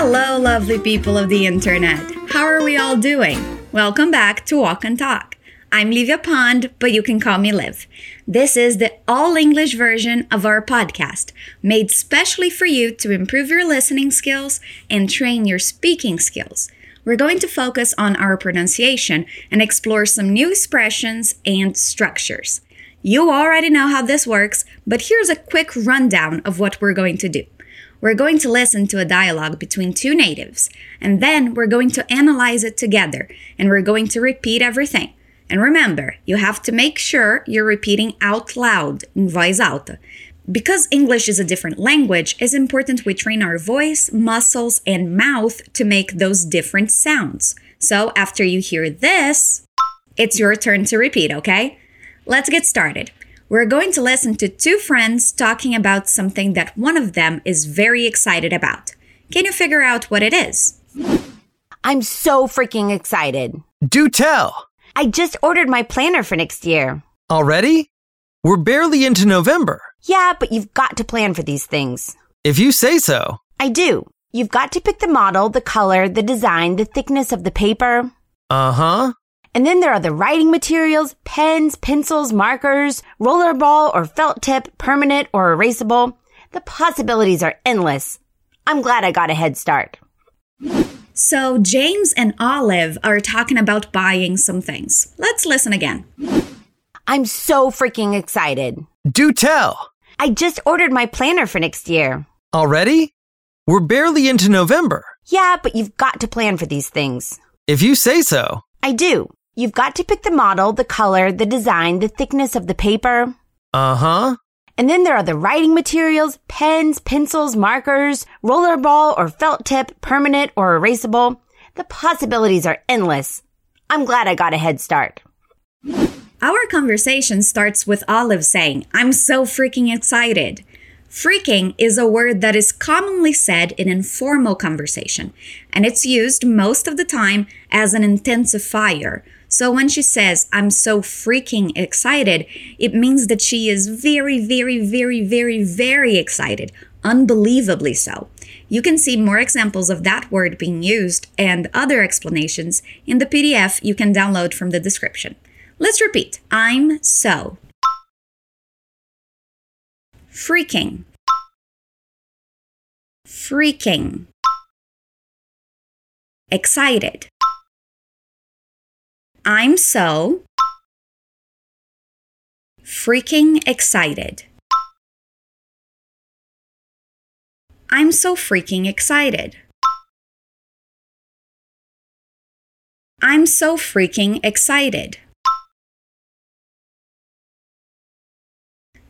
Hello, lovely people of the internet. How are we all doing? Welcome back to Walk and Talk. I'm Livia Pond, but you can call me Liv. This is the all English version of our podcast, made specially for you to improve your listening skills and train your speaking skills. We're going to focus on our pronunciation and explore some new expressions and structures. You already know how this works, but here's a quick rundown of what we're going to do. We're going to listen to a dialogue between two natives, and then we're going to analyze it together, and we're going to repeat everything. And remember, you have to make sure you're repeating out loud in voz alta. Because English is a different language, it's important we train our voice, muscles, and mouth to make those different sounds. So after you hear this, it's your turn to repeat, okay? Let's get started. We're going to listen to two friends talking about something that one of them is very excited about. Can you figure out what it is? I'm so freaking excited. Do tell. I just ordered my planner for next year. Already? We're barely into November. Yeah, but you've got to plan for these things. If you say so. I do. You've got to pick the model, the color, the design, the thickness of the paper. Uh huh. And then there are the writing materials, pens, pencils, markers, rollerball or felt tip, permanent or erasable. The possibilities are endless. I'm glad I got a head start. So, James and Olive are talking about buying some things. Let's listen again. I'm so freaking excited. Do tell. I just ordered my planner for next year. Already? We're barely into November. Yeah, but you've got to plan for these things. If you say so. I do. You've got to pick the model, the color, the design, the thickness of the paper. Uh huh. And then there are the writing materials, pens, pencils, markers, rollerball or felt tip, permanent or erasable. The possibilities are endless. I'm glad I got a head start. Our conversation starts with Olive saying, I'm so freaking excited. Freaking is a word that is commonly said in informal conversation, and it's used most of the time as an intensifier. So when she says, I'm so freaking excited, it means that she is very, very, very, very, very excited, unbelievably so. You can see more examples of that word being used and other explanations in the PDF you can download from the description. Let's repeat I'm so freaking, freaking, excited. I'm so freaking excited. I'm so freaking excited. I'm so freaking excited.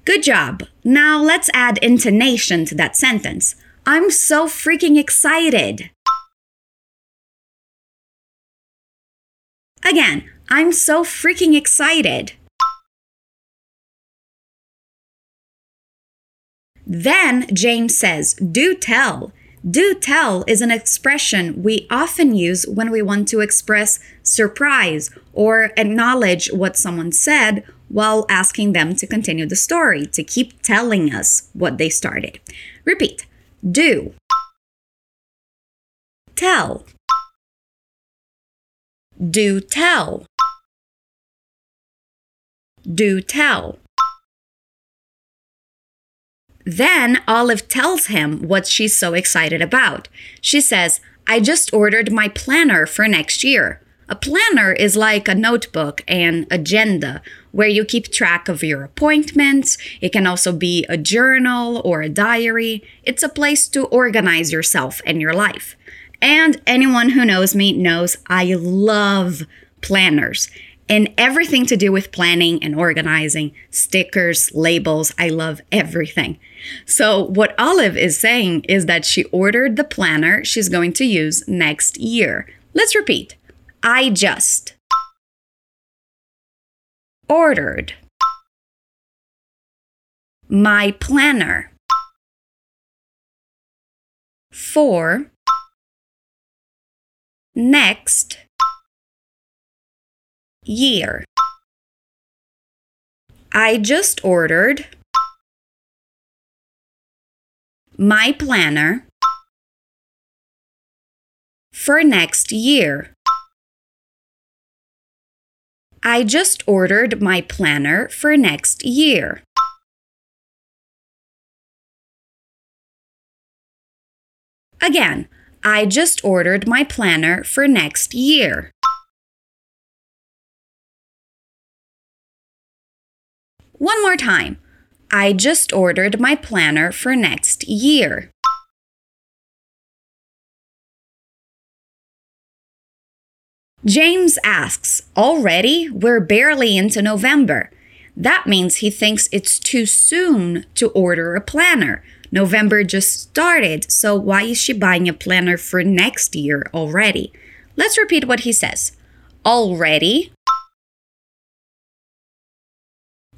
Good job. Now let's add intonation to that sentence. I'm so freaking excited. Again, I'm so freaking excited. Then James says, Do tell. Do tell is an expression we often use when we want to express surprise or acknowledge what someone said while asking them to continue the story, to keep telling us what they started. Repeat do, tell, do tell, do tell. Then Olive tells him what she's so excited about. She says, I just ordered my planner for next year. A planner is like a notebook and agenda where you keep track of your appointments. It can also be a journal or a diary. It's a place to organize yourself and your life. And anyone who knows me knows I love planners and everything to do with planning and organizing, stickers, labels. I love everything. So, what Olive is saying is that she ordered the planner she's going to use next year. Let's repeat I just ordered my planner for next year. I just ordered my planner for next year. I just ordered my planner for next year. Again, I just ordered my planner for next year. One more time. I just ordered my planner for next year. James asks, Already? We're barely into November. That means he thinks it's too soon to order a planner. November just started, so why is she buying a planner for next year already? Let's repeat what he says. Already.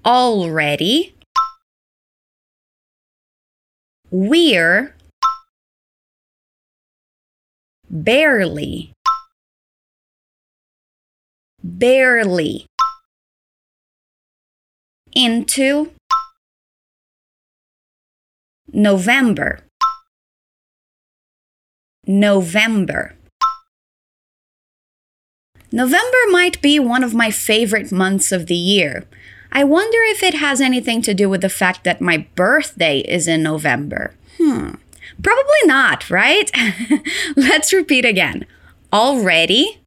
Already. We're barely barely into November. November. November might be one of my favorite months of the year. I wonder if it has anything to do with the fact that my birthday is in November. Hmm. Probably not, right? Let's repeat again. Already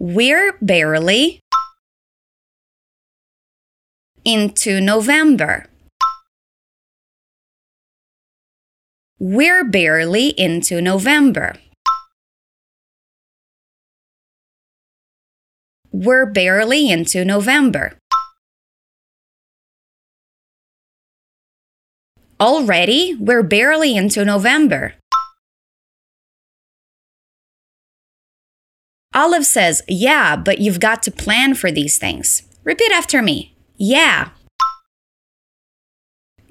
we're barely into November. We're barely into November. We're barely into November. Already, we're barely into November. Olive says, Yeah, but you've got to plan for these things. Repeat after me. Yeah.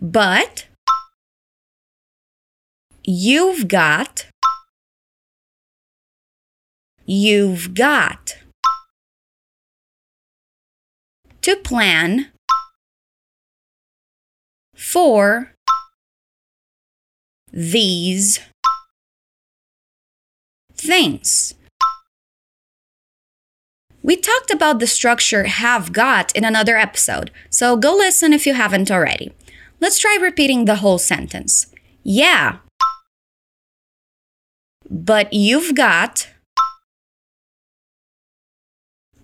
But you've got, you've got to plan for these things. We talked about the structure have got in another episode, so go listen if you haven't already. Let's try repeating the whole sentence. Yeah. But you've got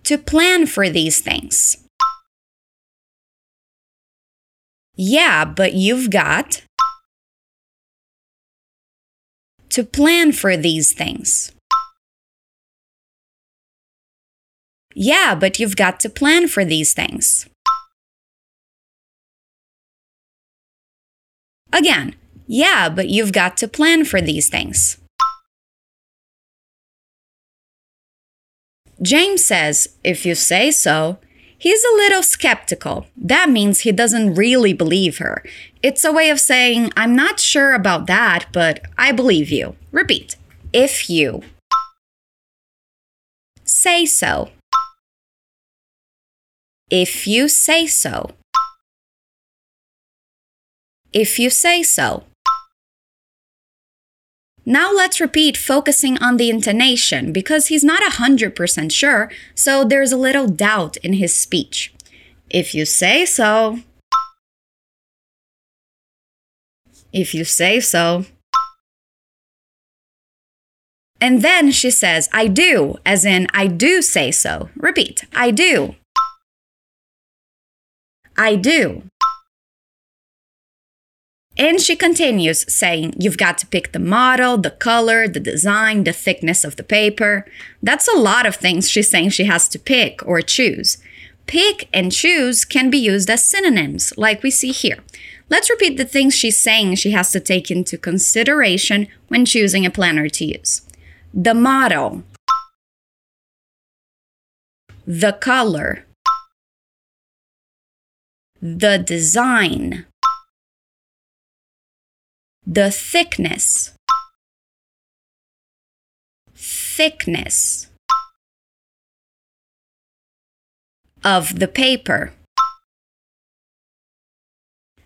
to plan for these things. Yeah, but you've got to plan for these things. Yeah, but you've got to plan for these things. Again, yeah, but you've got to plan for these things. James says, if you say so, he's a little skeptical. That means he doesn't really believe her. It's a way of saying, I'm not sure about that, but I believe you. Repeat, if you say so. If you say so. If you say so. Now let's repeat focusing on the intonation because he's not 100% sure, so there's a little doubt in his speech. If you say so. If you say so. And then she says, I do, as in, I do say so. Repeat, I do. I do. And she continues saying, You've got to pick the model, the color, the design, the thickness of the paper. That's a lot of things she's saying she has to pick or choose. Pick and choose can be used as synonyms, like we see here. Let's repeat the things she's saying she has to take into consideration when choosing a planner to use the model, the color, the design, the thickness, thickness of the paper.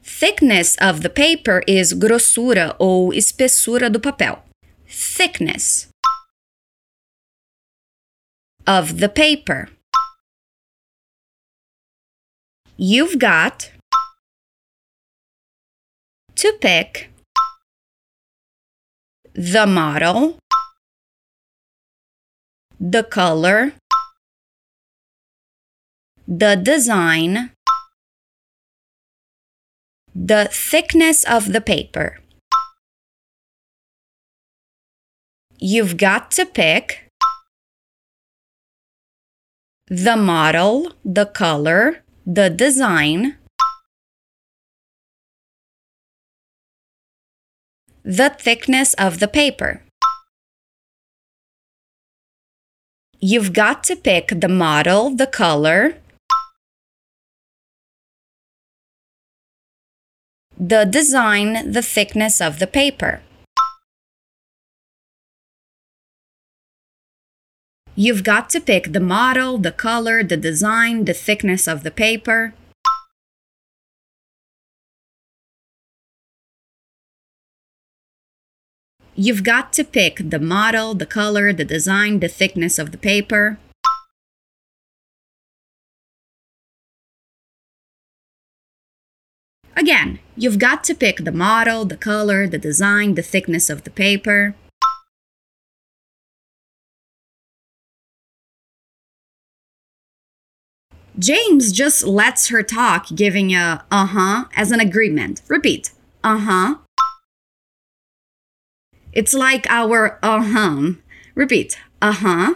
Thickness of the paper is grossura ou espessura do papel. thickness of the paper. You've got to pick the model, the color, the design, the thickness of the paper. You've got to pick the model, the color, the design, the thickness of the paper. You've got to pick the model, the color, the design, the thickness of the paper. You've got to pick the model, the color, the design, the thickness of the paper. You've got to pick the model, the color, the design, the thickness of the paper. Again, you've got to pick the model, the color, the design, the thickness of the paper. James just lets her talk, giving a uh huh as an agreement. Repeat uh huh. It's like our uh huh. Repeat uh huh.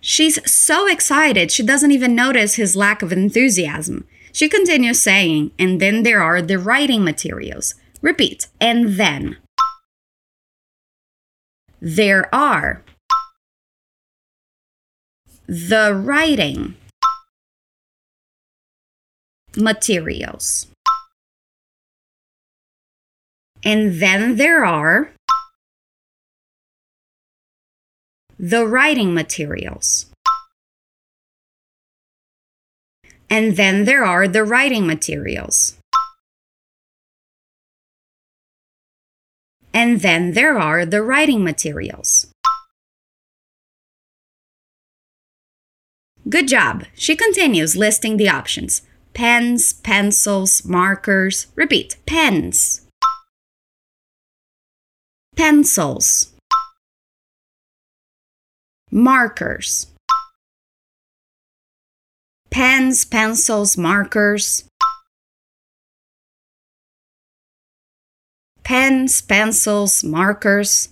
She's so excited she doesn't even notice his lack of enthusiasm. She continues saying, and then there are the writing materials. Repeat, and then. There are the writing materials. And then there are the writing materials. And then there are the writing materials. And then there are the writing materials. Good job. She continues listing the options pens, pencils, markers. Repeat pens, pencils, markers, pens, pencils, markers, pens, pencils, markers.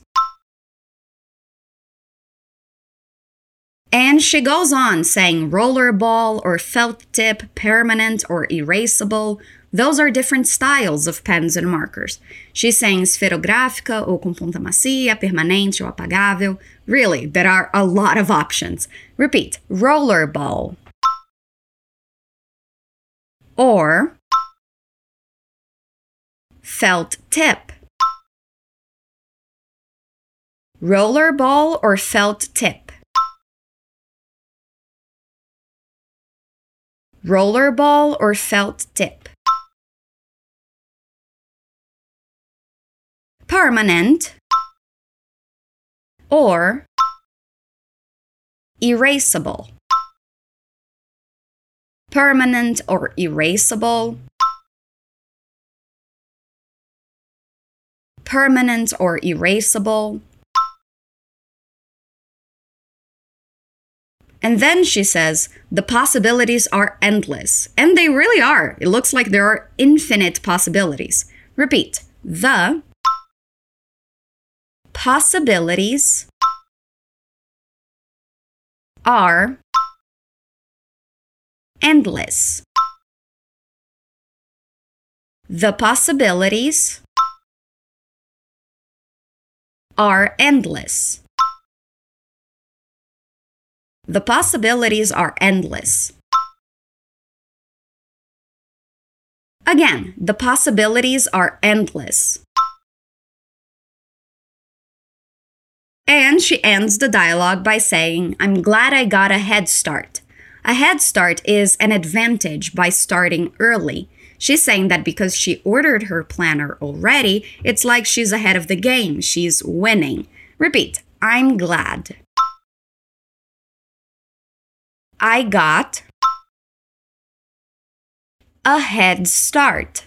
And she goes on saying rollerball or felt tip, permanent or erasable. Those are different styles of pens and markers. She's saying esferográfica ou com ponta macia, permanente ou apagável. Really, there are a lot of options. Repeat rollerball. Or felt tip. Rollerball or felt tip. rollerball or felt tip. Permanent or erasable. Permanent or erasable. Permanent or erasable. And then she says, the possibilities are endless. And they really are. It looks like there are infinite possibilities. Repeat the possibilities are endless. The possibilities are endless. The possibilities are endless. Again, the possibilities are endless. And she ends the dialogue by saying, I'm glad I got a head start. A head start is an advantage by starting early. She's saying that because she ordered her planner already, it's like she's ahead of the game. She's winning. Repeat I'm glad. I got a head start.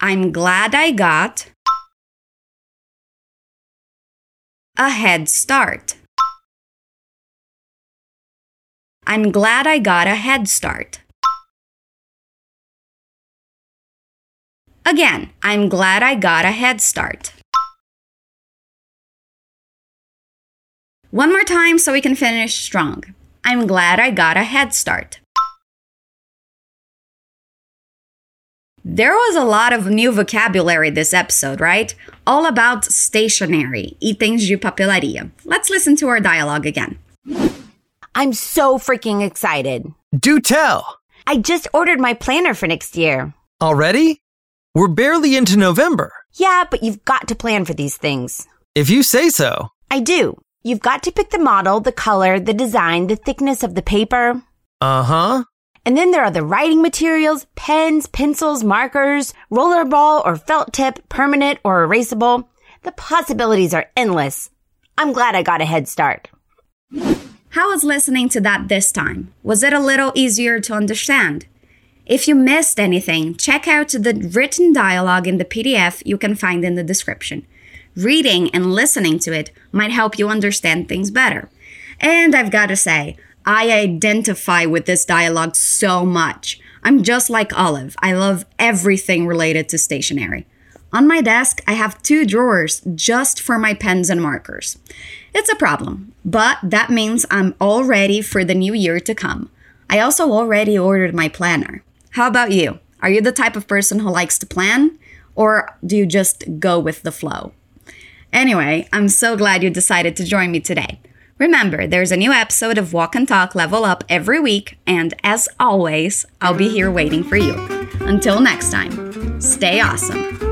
I'm glad I got a head start. I'm glad I got a head start. Again, I'm glad I got a head start. One more time so we can finish strong. I'm glad I got a head start. There was a lot of new vocabulary this episode, right? All about stationery, itens de papelaria. Let's listen to our dialogue again. I'm so freaking excited. Do tell. I just ordered my planner for next year. Already? We're barely into November. Yeah, but you've got to plan for these things. If you say so. I do. You've got to pick the model, the color, the design, the thickness of the paper. Uh huh. And then there are the writing materials, pens, pencils, markers, rollerball or felt tip, permanent or erasable. The possibilities are endless. I'm glad I got a head start. How was listening to that this time? Was it a little easier to understand? If you missed anything, check out the written dialogue in the PDF you can find in the description. Reading and listening to it might help you understand things better. And I've got to say, I identify with this dialogue so much. I'm just like Olive. I love everything related to stationery. On my desk, I have two drawers just for my pens and markers. It's a problem, but that means I'm all ready for the new year to come. I also already ordered my planner. How about you? Are you the type of person who likes to plan? Or do you just go with the flow? Anyway, I'm so glad you decided to join me today. Remember, there's a new episode of Walk and Talk Level Up every week, and as always, I'll be here waiting for you. Until next time, stay awesome.